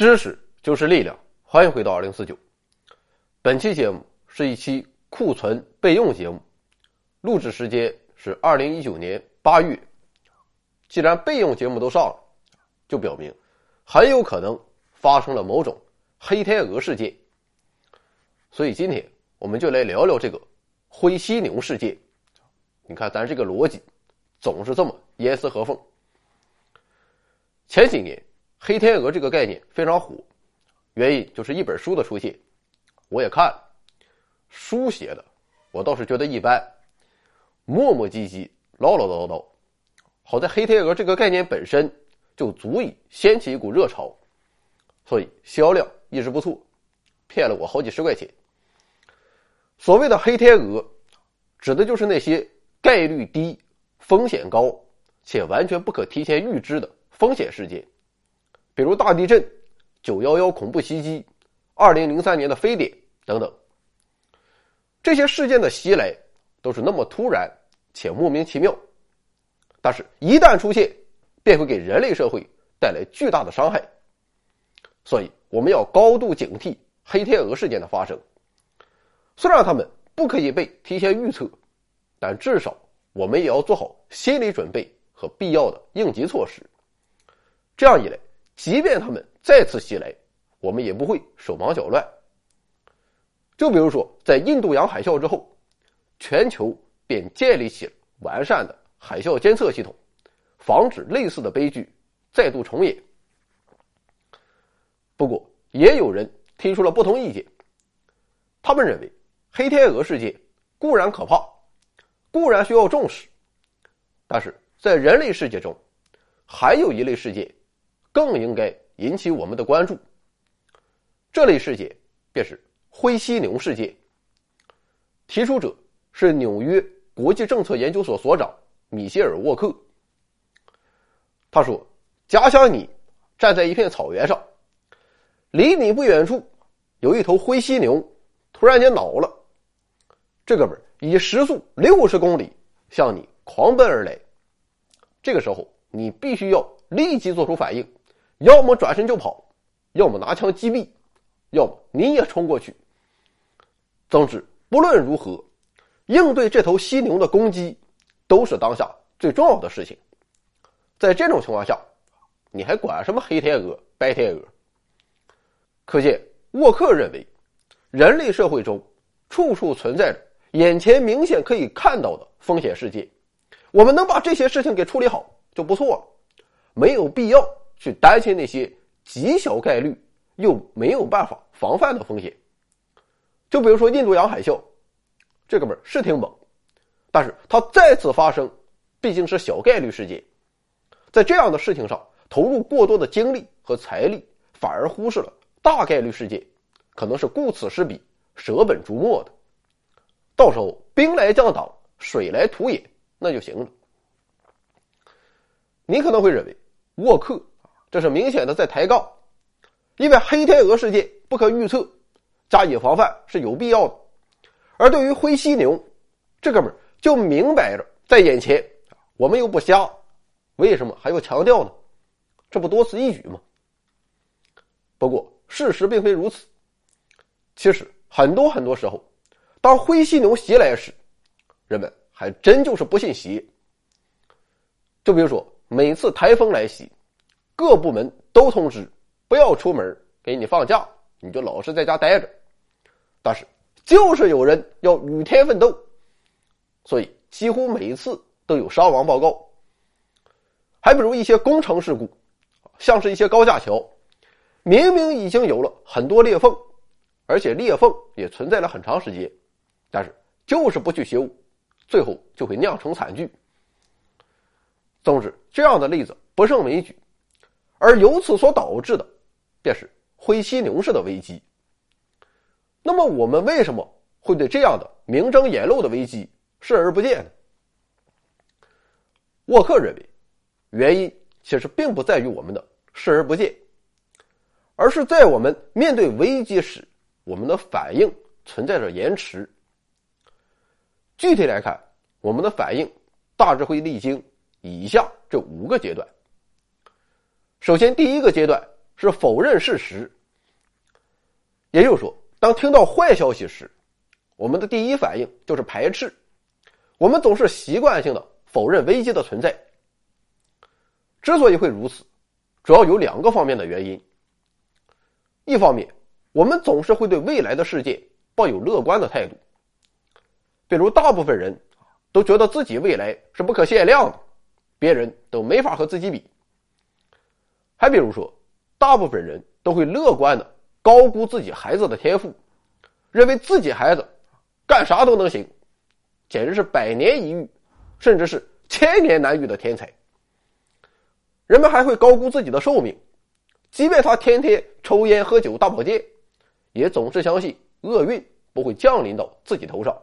知识就是力量，欢迎回到二零四九。本期节目是一期库存备用节目，录制时间是二零一九年八月。既然备用节目都上了，就表明很有可能发生了某种黑天鹅事件。所以今天我们就来聊聊这个灰犀牛事件。你看，咱这个逻辑总是这么严丝合缝。前几年。黑天鹅这个概念非常火，原因就是一本书的出现。我也看了，书写的我倒是觉得一般，磨磨唧唧、唠唠叨叨。好在黑天鹅这个概念本身就足以掀起一股热潮，所以销量一直不错，骗了我好几十块钱。所谓的黑天鹅，指的就是那些概率低、风险高且完全不可提前预知的风险事件。比如大地震、九幺幺恐怖袭击、二零零三年的非典等等，这些事件的袭来都是那么突然且莫名其妙，但是，一旦出现，便会给人类社会带来巨大的伤害。所以，我们要高度警惕黑天鹅事件的发生。虽然他们不可以被提前预测，但至少我们也要做好心理准备和必要的应急措施。这样一来。即便他们再次袭来，我们也不会手忙脚乱。就比如说，在印度洋海啸之后，全球便建立起了完善的海啸监测系统，防止类似的悲剧再度重演。不过，也有人提出了不同意见。他们认为，黑天鹅事件固然可怕，固然需要重视，但是在人类世界中，还有一类事件。更应该引起我们的关注。这类事件便是灰犀牛事件。提出者是纽约国际政策研究所所长米歇尔·沃克。他说：“假想你站在一片草原上，离你不远处有一头灰犀牛，突然间恼了。这哥们以时速六十公里向你狂奔而来。这个时候，你必须要立即做出反应。”要么转身就跑，要么拿枪击毙，要么你也冲过去。总之，不论如何，应对这头犀牛的攻击，都是当下最重要的事情。在这种情况下，你还管什么黑天鹅、白天鹅？可见，沃克认为，人类社会中处处存在着眼前明显可以看到的风险事件，我们能把这些事情给处理好就不错了，没有必要。去担心那些极小概率又没有办法防范的风险，就比如说印度洋海啸，这个本是挺猛，但是它再次发生毕竟是小概率事件，在这样的事情上投入过多的精力和财力，反而忽视了大概率事件，可能是顾此失彼、舍本逐末的，到时候兵来将挡，水来土掩，那就行了。你可能会认为沃克。这是明显的在抬杠，因为黑天鹅事件不可预测，加以防范是有必要的。而对于灰犀牛，这哥们就明摆着在眼前，我们又不瞎，为什么还要强调呢？这不多此一举吗？不过事实并非如此。其实很多很多时候，当灰犀牛袭来时，人们还真就是不信邪。就比如说每次台风来袭。各部门都通知不要出门，给你放假，你就老实在家待着。但是就是有人要与天奋斗，所以几乎每次都有伤亡报告。还比如一些工程事故，像是一些高架桥，明明已经有了很多裂缝，而且裂缝也存在了很长时间，但是就是不去修，最后就会酿成惨剧。总之，这样的例子不胜枚举。而由此所导致的，便是灰犀牛式的危机。那么，我们为什么会对这样的明争眼露的危机视而不见呢？沃克认为，原因其实并不在于我们的视而不见，而是在我们面对危机时，我们的反应存在着延迟。具体来看，我们的反应大致会历经以下这五个阶段。首先，第一个阶段是否认事实。也就是说，当听到坏消息时，我们的第一反应就是排斥，我们总是习惯性的否认危机的存在。之所以会如此，主要有两个方面的原因。一方面，我们总是会对未来的世界抱有乐观的态度，比如大部分人都觉得自己未来是不可限量的，别人都没法和自己比。还比如说，大部分人都会乐观的高估自己孩子的天赋，认为自己孩子干啥都能行，简直是百年一遇，甚至是千年难遇的天才。人们还会高估自己的寿命，即便他天天抽烟喝酒大保健，也总是相信厄运不会降临到自己头上。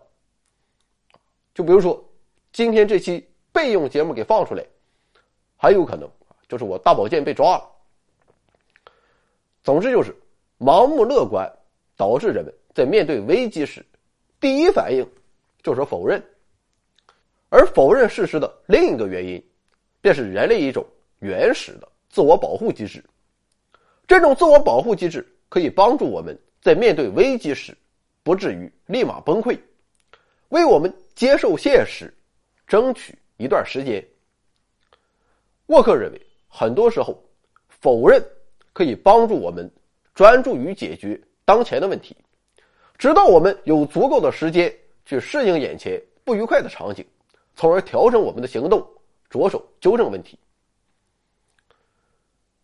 就比如说，今天这期备用节目给放出来，还有可能就是我大保健被抓了。总之就是盲目乐观，导致人们在面对危机时，第一反应就是否认，而否认事实的另一个原因，便是人类一种。原始的自我保护机制，这种自我保护机制可以帮助我们在面对危机时不至于立马崩溃，为我们接受现实争取一段时间。沃克认为，很多时候否认可以帮助我们专注于解决当前的问题，直到我们有足够的时间去适应眼前不愉快的场景，从而调整我们的行动，着手纠正问题。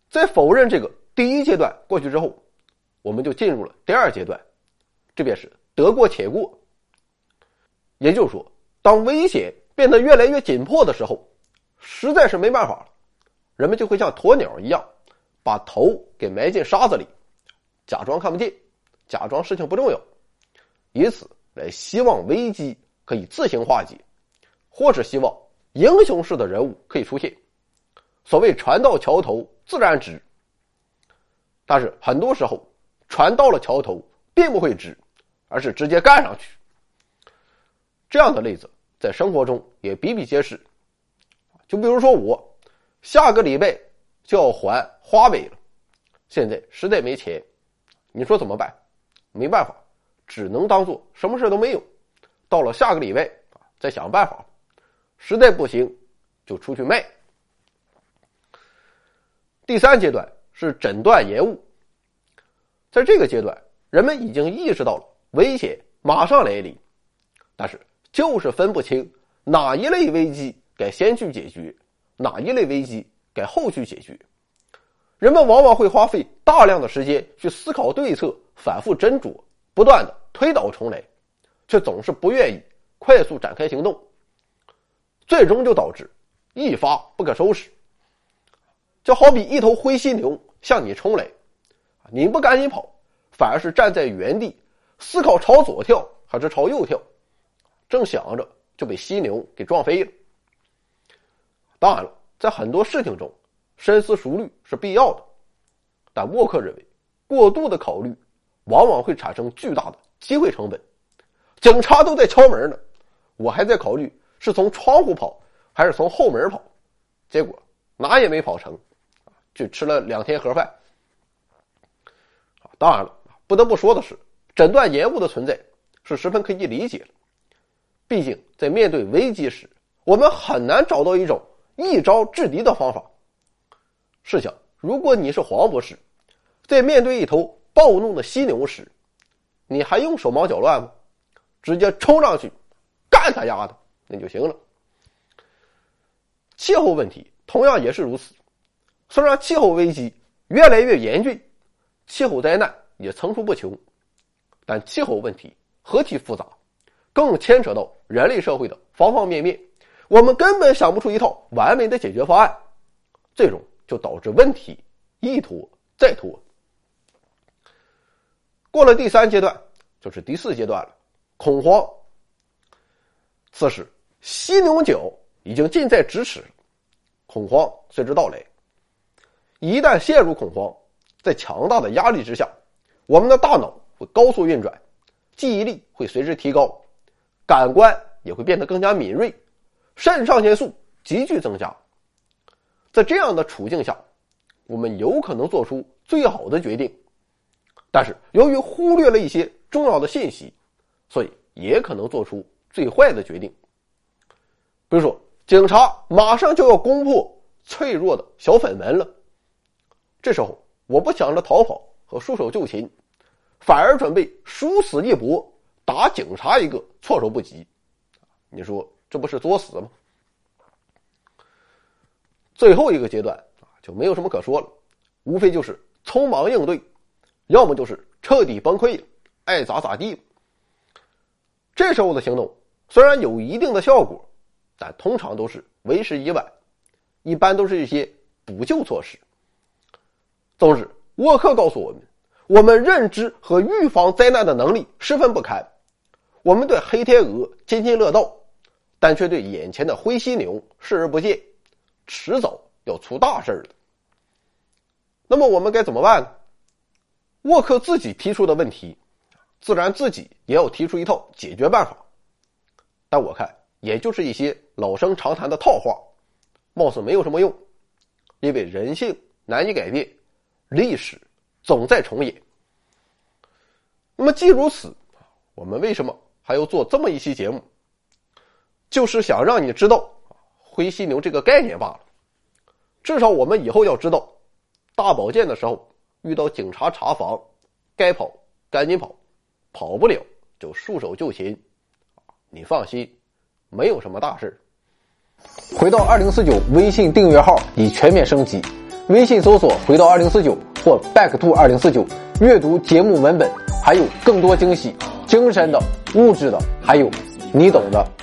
在否认这个第一阶段过去之后，我们就进入了第二阶段，这便是得过且过。也就是说，当危险变得越来越紧迫的时候，实在是没办法了，人们就会像鸵鸟一样，把头给埋进沙子里，假装看不见，假装事情不重要，以此来希望危机可以自行化解，或是希望英雄式的人物可以出现。所谓船到桥头自然直，但是很多时候船到了桥头并不会直，而是直接干上去。这样的例子在生活中也比比皆是。就比如说我，下个礼拜就要还花呗了，现在实在没钱，你说怎么办？没办法，只能当做什么事都没有。到了下个礼拜啊，再想办法。实在不行，就出去卖。第三阶段是诊断延误，在这个阶段，人们已经意识到了危险马上来临，但是就是分不清哪一类危机该先去解决，哪一类危机该后续解决。人们往往会花费大量的时间去思考对策，反复斟酌，不断的推倒重来，却总是不愿意快速展开行动，最终就导致一发不可收拾。就好比一头灰犀牛向你冲来，你不赶紧跑，反而是站在原地思考朝左跳还是朝右跳，正想着就被犀牛给撞飞了。当然了，在很多事情中，深思熟虑是必要的，但沃克认为，过度的考虑往往会产生巨大的机会成本。警察都在敲门呢，我还在考虑是从窗户跑还是从后门跑，结果哪也没跑成。就吃了两天盒饭，当然了，不得不说的是，诊断延误的存在是十分可以理解的。毕竟在面对危机时，我们很难找到一种一招制敌的方法。试想，如果你是黄博士，在面对一头暴怒的犀牛时，你还用手忙脚乱吗？直接冲上去干他丫的那就行了。气候问题同样也是如此。虽然气候危机越来越严峻，气候灾难也层出不穷，但气候问题何其复杂，更牵扯到人类社会的方方面面，我们根本想不出一套完美的解决方案，最终就导致问题一拖再拖。过了第三阶段，就是第四阶段了，恐慌。此时，犀牛角已经近在咫尺，恐慌随之到来。一旦陷入恐慌，在强大的压力之下，我们的大脑会高速运转，记忆力会随之提高，感官也会变得更加敏锐，肾上腺素急剧增加。在这样的处境下，我们有可能做出最好的决定，但是由于忽略了一些重要的信息，所以也可能做出最坏的决定。比如说，警察马上就要攻破脆弱的小粉门了，这时候我不想着逃跑和束手就擒，反而准备殊死一搏，打警察一个措手不及。你说这不是作死吗？最后一个阶段啊，就没有什么可说了，无非就是匆忙应对，要么就是彻底崩溃，爱咋咋地。这时候的行动虽然有一定的效果，但通常都是为时已晚，一般都是一些补救措施。总之，沃克告诉我们，我们认知和预防灾难的能力十分不堪，我们对黑天鹅津津乐道，但却对眼前的灰犀牛视而不见。迟早要出大事的。那么我们该怎么办呢？沃克自己提出的问题，自然自己也要提出一套解决办法。但我看，也就是一些老生常谈的套话，貌似没有什么用，因为人性难以改变，历史总在重演。那么既如此，我们为什么还要做这么一期节目？就是想让你知道。灰犀牛这个概念罢了，至少我们以后要知道，大保健的时候遇到警察查房，该跑赶紧跑，跑不了就束手就擒。你放心，没有什么大事回到二零四九微信订阅号已全面升级，微信搜索“回到二零四九”或 “back to 二零四九”，阅读节目文本，还有更多惊喜，精神的、物质的，还有你懂的。